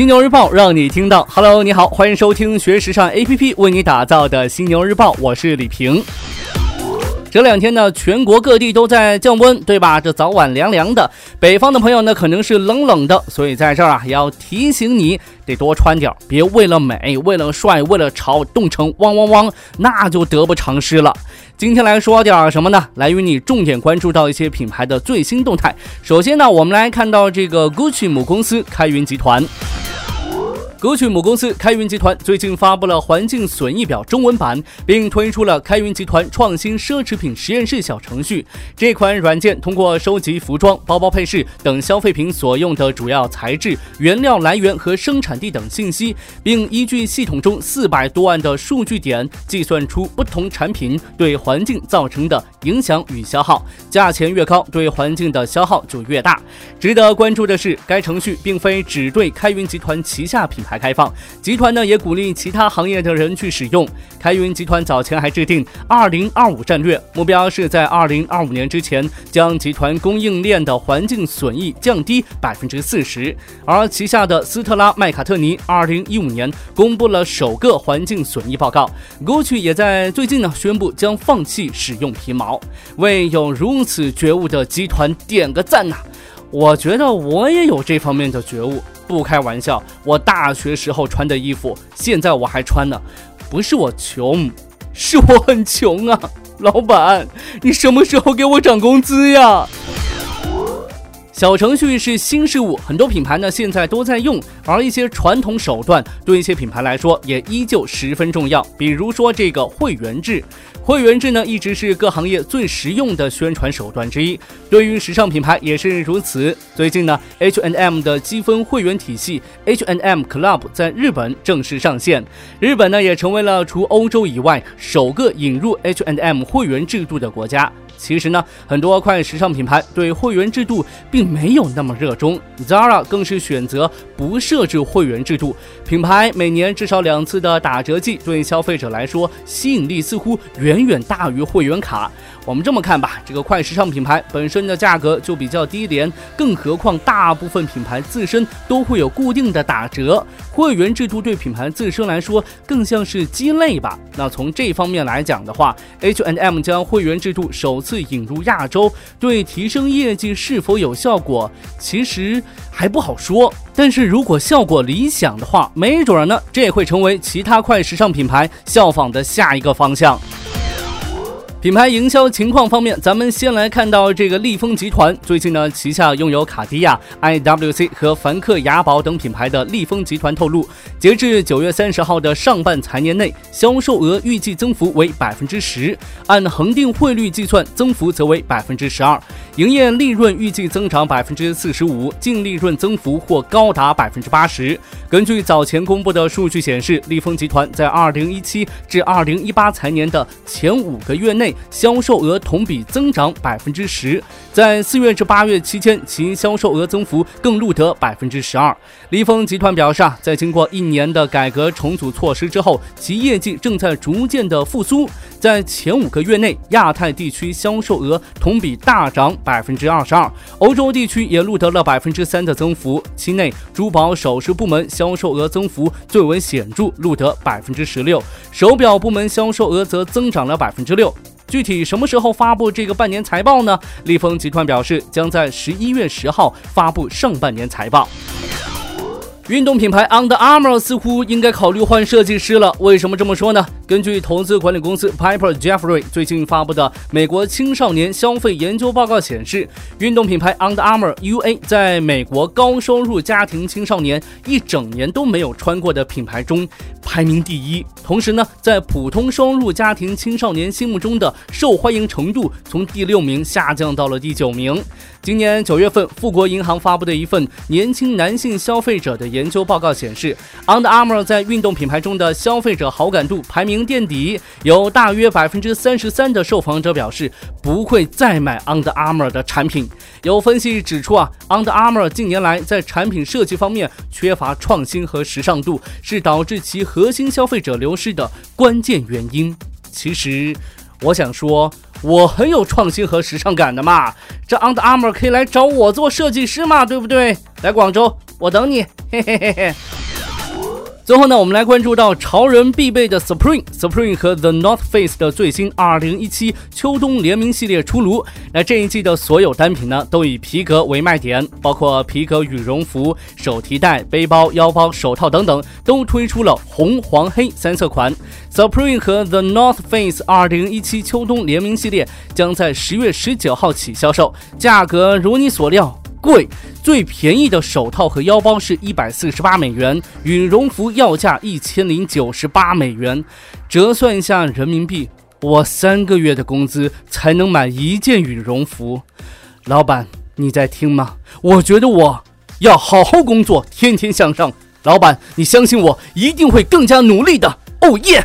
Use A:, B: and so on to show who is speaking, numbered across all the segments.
A: 犀牛日报让你听到。Hello，你好，欢迎收听学时尚 APP 为你打造的犀牛日报，我是李平。这两天呢，全国各地都在降温，对吧？这早晚凉凉的，北方的朋友呢，可能是冷冷的，所以在这儿啊，也要提醒你得多穿点，别为了美、为了帅、为了潮冻成汪汪汪，那就得不偿失了。今天来说点什么呢？来与你重点关注到一些品牌的最新动态。首先呢，我们来看到这个 GUCCI 母公司开云集团。歌曲母公司开云集团最近发布了环境损益表中文版，并推出了开云集团创新奢侈品实验室小程序。这款软件通过收集服装、包包配饰等消费品所用的主要材质、原料来源和生产地等信息，并依据系统中四百多万的数据点，计算出不同产品对环境造成的影响与消耗。价钱越高，对环境的消耗就越大。值得关注的是，该程序并非只对开云集团旗下品牌。还开放，集团呢也鼓励其他行业的人去使用。开云集团早前还制定二零二五战略，目标是在二零二五年之前将集团供应链的环境损益降低百分之四十。而旗下的斯特拉麦卡特尼二零一五年公布了首个环境损益报告，GUCCI 也在最近呢宣布将放弃使用皮毛，为有如此觉悟的集团点个赞呐！我觉得我也有这方面的觉悟。不开玩笑，我大学时候穿的衣服，现在我还穿呢。不是我穷，是我很穷啊！老板，你什么时候给我涨工资呀？小程序是新事物，很多品牌呢现在都在用，而一些传统手段对一些品牌来说也依旧十分重要。比如说这个会员制，会员制呢一直是各行业最实用的宣传手段之一，对于时尚品牌也是如此。最近呢，H&M 的积分会员体系 H&M Club 在日本正式上线，日本呢也成为了除欧洲以外首个引入 H&M 会员制度的国家。其实呢，很多快时尚品牌对会员制度并没有那么热衷，Zara 更是选择不设置会员制度。品牌每年至少两次的打折季，对消费者来说吸引力似乎远远大于会员卡。我们这么看吧，这个快时尚品牌本身的价格就比较低廉，更何况大部分品牌自身都会有固定的打折，会员制度对品牌自身来说更像是鸡肋吧。那从这方面来讲的话，H&M 将会员制度首次。引入亚洲，对提升业绩是否有效果，其实还不好说。但是如果效果理想的话，没准儿呢，这也会成为其他快时尚品牌效仿的下一个方向。品牌营销情况方面，咱们先来看到这个利丰集团。最近呢，旗下拥有卡地亚、IWC 和凡克雅宝等品牌的利丰集团透露，截至九月三十号的上半财年内，销售额预计增幅为百分之十，按恒定汇率计算，增幅则为百分之十二。营业利润预计增长百分之四十五，净利润增幅或高达百分之八十。根据早前公布的数据显示，利丰集团在二零一七至二零一八财年的前五个月内，销售额同比增长百分之十。在四月至八月期间，其销售额增幅更录得百分之十二。利丰集团表示啊，在经过一年的改革重组措施之后，其业绩正在逐渐的复苏。在前五个月内，亚太地区销售额同比大涨百百分之二十二，欧洲地区也录得了百分之三的增幅。期内，珠宝首饰部门销售额增幅最为显著，录得百分之十六；手表部门销售额则增长了百分之六。具体什么时候发布这个半年财报呢？利丰集团表示，将在十一月十号发布上半年财报。运动品牌 Under Armour 似乎应该考虑换设计师了。为什么这么说呢？根据投资管理公司 Piper Jeffrey 最近发布的美国青少年消费研究报告显示，运动品牌 Under Armour UA 在美国高收入家庭青少年一整年都没有穿过的品牌中排名第一。同时呢，在普通收入家庭青少年心目中的受欢迎程度从第六名下降到了第九名。今年九月份，富国银行发布的一份年轻男性消费者的研究报告显示，Under Armour 在运动品牌中的消费者好感度排名。垫底，有大约百分之三十三的受访者表示不会再买 Under Armour 的产品。有分析指出啊，Under Armour 近年来在产品设计方面缺乏创新和时尚度，是导致其核心消费者流是的关键原因。其实，我想说，我很有创新和时尚感的嘛，这 Under Armour 可以来找我做设计师嘛，对不对？来广州。我等你，嘿嘿嘿嘿。最后呢，我们来关注到潮人必备的 Supreme、Supreme 和 The North Face 的最新2017秋冬联名系列出炉。那这一季的所有单品呢，都以皮革为卖点，包括皮革羽绒服、手提袋、背包、腰包、手套等等，都推出了红、黄、黑三色款。Supreme 和 The North Face 2017秋冬联名系列将在十月十九号起销售，价格如你所料。贵，最便宜的手套和腰包是一百四十八美元，羽绒服要价一千零九十八美元，折算一下人民币，我三个月的工资才能买一件羽绒服。老板，你在听吗？我觉得我要好好工作，天天向上。老板，你相信我，一定会更加努力的。哦耶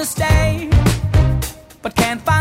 B: Wanna stay, but can't find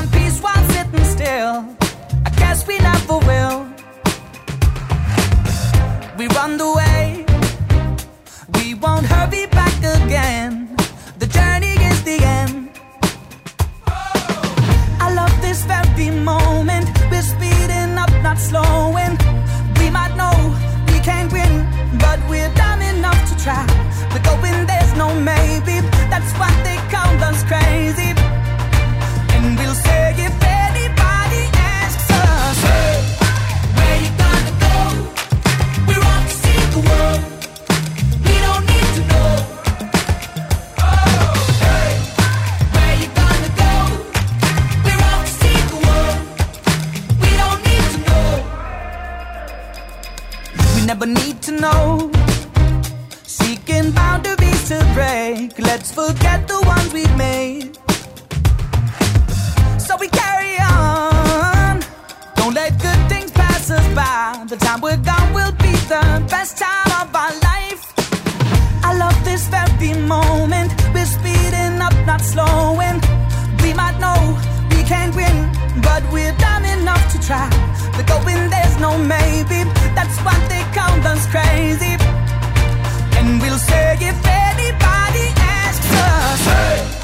B: Let's forget the ones we've made. So we carry on. Don't let good things pass us by. The time we're gone will be the best time of our life. I love this very moment. We're speeding up, not slowing. We might know we can't win, but we're dumb enough to try. The going, there's no maybe. That's what they call us crazy. And we'll say if anybody us, hey,